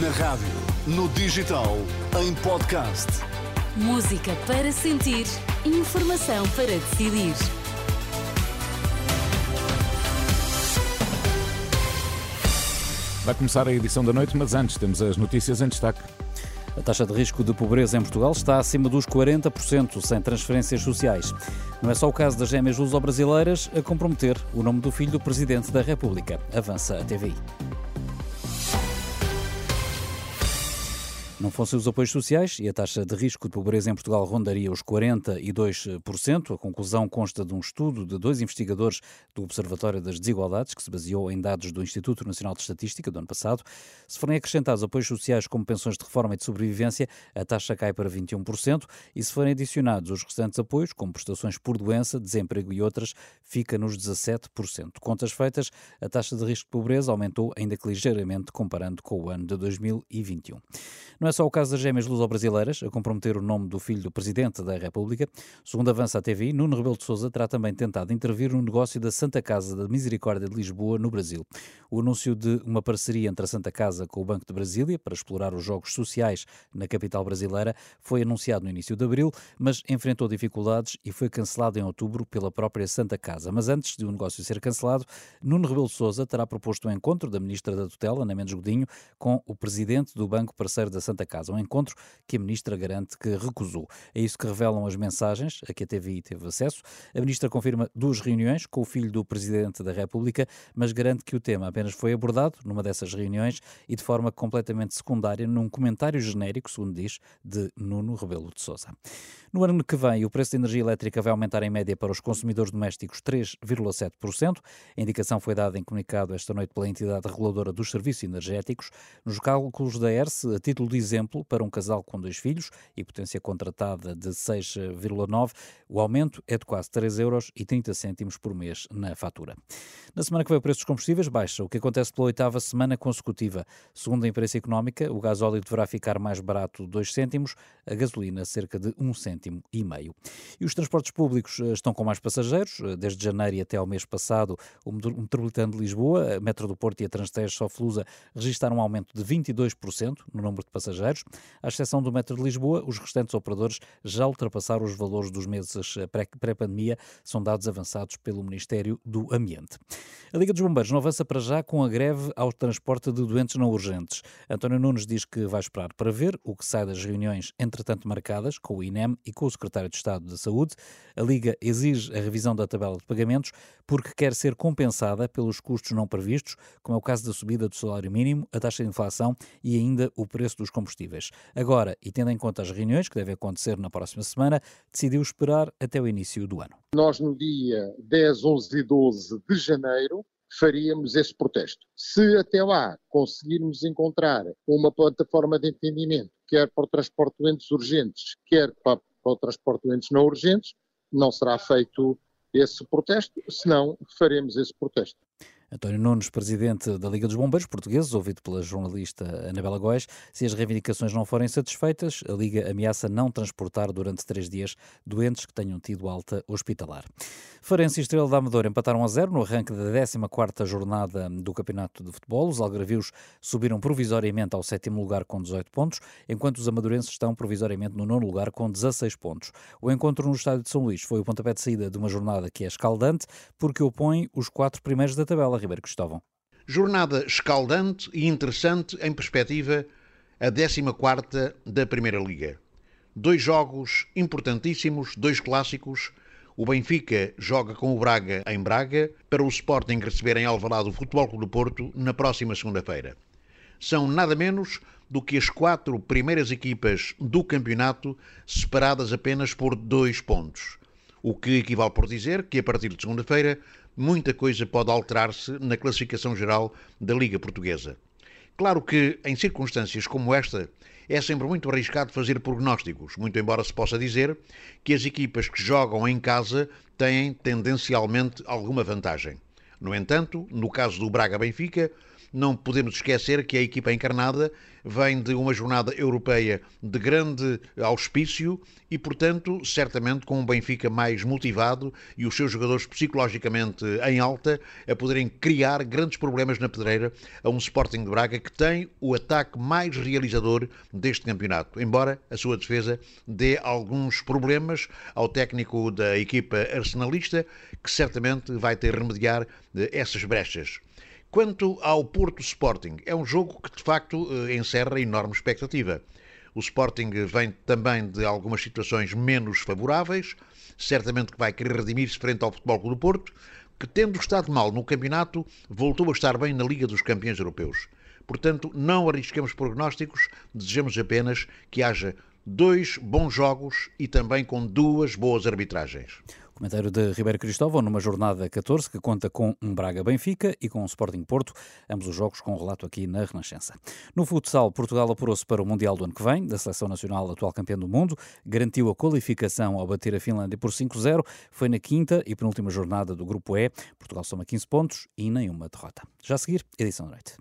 Na rádio, no digital, em podcast. Música para sentir, informação para decidir. Vai começar a edição da noite, mas antes temos as notícias em destaque. A taxa de risco de pobreza em Portugal está acima dos 40%, sem transferências sociais. Não é só o caso das gêmeas luso-brasileiras a comprometer o nome do filho do Presidente da República. Avança a TVI. Não fossem os apoios sociais e a taxa de risco de pobreza em Portugal rondaria os 42%. A conclusão consta de um estudo de dois investigadores do Observatório das Desigualdades, que se baseou em dados do Instituto Nacional de Estatística do ano passado. Se forem acrescentados apoios sociais como pensões de reforma e de sobrevivência, a taxa cai para 21%. E se forem adicionados os restantes apoios, como prestações por doença, desemprego e outras, fica nos 17%. Contas feitas, a taxa de risco de pobreza aumentou ainda que ligeiramente comparando com o ano de 2021. Não é só o caso das gêmeas luso-brasileiras a comprometer o nome do filho do Presidente da República. Segundo avança a TV, Nuno Rebelo de Sousa terá também tentado intervir no negócio da Santa Casa da Misericórdia de Lisboa, no Brasil. O anúncio de uma parceria entre a Santa Casa com o Banco de Brasília para explorar os jogos sociais na capital brasileira foi anunciado no início de abril, mas enfrentou dificuldades e foi cancelado em outubro pela própria Santa Casa. Mas antes de o negócio ser cancelado, Nuno Rebelo de Sousa terá proposto um encontro da Ministra da Tutela, Ana Mendes Godinho, com o Presidente do Banco Parceiro da Santa Casa, um encontro que a Ministra garante que recusou. É isso que revelam as mensagens a que a TVI teve acesso. A Ministra confirma duas reuniões com o filho do Presidente da República, mas garante que o tema apenas foi abordado numa dessas reuniões e de forma completamente secundária num comentário genérico, segundo diz, de Nuno Rebelo de Sousa. No ano que vem, o preço da energia elétrica vai aumentar em média para os consumidores domésticos 3,7%. A indicação foi dada em comunicado esta noite pela entidade reguladora dos serviços energéticos. Nos cálculos da ERSE, a título de exemplo, para um casal com dois filhos e potência contratada de 6,9, o aumento é de quase 3 euros e 30 cêntimos por mês na fatura. Na semana que vem, o preço dos combustíveis baixa, o que acontece pela oitava semana consecutiva. Segundo a imprensa económica, o gasóleo deverá ficar mais barato 2 cêntimos, a gasolina cerca de 1 cêntimo e meio. E os transportes públicos eh, estão com mais passageiros. Eh, desde janeiro e até ao mês passado, o metropolitano de Lisboa, a Metro do Porto e a Transtejo Soflusa registraram um aumento de 22% no número de passageiros. À exceção do Metro de Lisboa, os restantes operadores já ultrapassaram os valores dos meses eh, pré-pandemia, são dados avançados pelo Ministério do Ambiente. A Liga dos Bombeiros não avança para já com a greve ao transporte de doentes não urgentes. António Nunes diz que vai esperar para ver o que sai das reuniões entretanto marcadas com o INEM e com o Secretário de Estado da Saúde. A Liga exige a revisão da tabela de pagamentos porque quer ser compensada pelos custos não previstos, como é o caso da subida do salário mínimo, a taxa de inflação e ainda o preço dos combustíveis. Agora, e tendo em conta as reuniões que devem acontecer na próxima semana, decidiu esperar até o início do ano. Nós, no dia 10, 11 e 12 de janeiro, faríamos esse protesto. Se até lá conseguirmos encontrar uma plataforma de entendimento, quer para o transporte de doentes urgentes, quer para, para o transporte de doentes não urgentes, não será feito esse protesto, senão faremos esse protesto. António Nunes, presidente da Liga dos Bombeiros Portugueses, ouvido pela jornalista Anabela Góes, se as reivindicações não forem satisfeitas, a Liga ameaça não transportar durante três dias doentes que tenham tido alta hospitalar. Farense e Estrela da Amadora empataram a zero no arranque da 14ª jornada do Campeonato de Futebol. Os algarvios subiram provisoriamente ao sétimo lugar com 18 pontos, enquanto os amadurenses estão provisoriamente no nono lugar com 16 pontos. O encontro no estádio de São Luís foi o pontapé de saída de uma jornada que é escaldante, porque opõe os quatro primeiros da tabela. Ribeiro Cristóvão. Jornada escaldante e interessante em perspectiva a 14 da Primeira Liga. Dois jogos importantíssimos, dois clássicos. O Benfica joga com o Braga em Braga para o Sporting receber em Alvalade o Futebol Clube do Porto na próxima segunda-feira. São nada menos do que as quatro primeiras equipas do campeonato separadas apenas por dois pontos. O que equivale por dizer que a partir de segunda-feira muita coisa pode alterar-se na classificação geral da Liga Portuguesa. Claro que, em circunstâncias como esta, é sempre muito arriscado fazer prognósticos, muito embora se possa dizer que as equipas que jogam em casa têm tendencialmente alguma vantagem. No entanto, no caso do Braga-Benfica, não podemos esquecer que a equipa encarnada vem de uma jornada europeia de grande auspício e, portanto, certamente com um Benfica mais motivado e os seus jogadores psicologicamente em alta a poderem criar grandes problemas na pedreira a um Sporting de Braga que tem o ataque mais realizador deste campeonato, embora a sua defesa dê alguns problemas ao técnico da equipa arsenalista, que certamente vai ter remediar eh, essas brechas. Quanto ao Porto Sporting, é um jogo que de facto eh, encerra enorme expectativa. O Sporting vem também de algumas situações menos favoráveis, certamente que vai querer redimir-se frente ao Futebol Clube do Porto, que tendo estado mal no campeonato, voltou a estar bem na Liga dos Campeões Europeus. Portanto, não arrisquemos prognósticos, desejamos apenas que haja dois bons jogos e também com duas boas arbitragens. Comentário de Ribeiro Cristóvão numa jornada 14 que conta com um Braga-Benfica e com um Sporting Porto, ambos os jogos com relato aqui na Renascença. No futsal, Portugal apurou-se para o Mundial do ano que vem, da Seleção Nacional atual campeã do mundo, garantiu a qualificação ao bater a Finlândia por 5-0, foi na quinta e penúltima jornada do Grupo E. Portugal soma 15 pontos e nenhuma derrota. Já a seguir, edição da noite.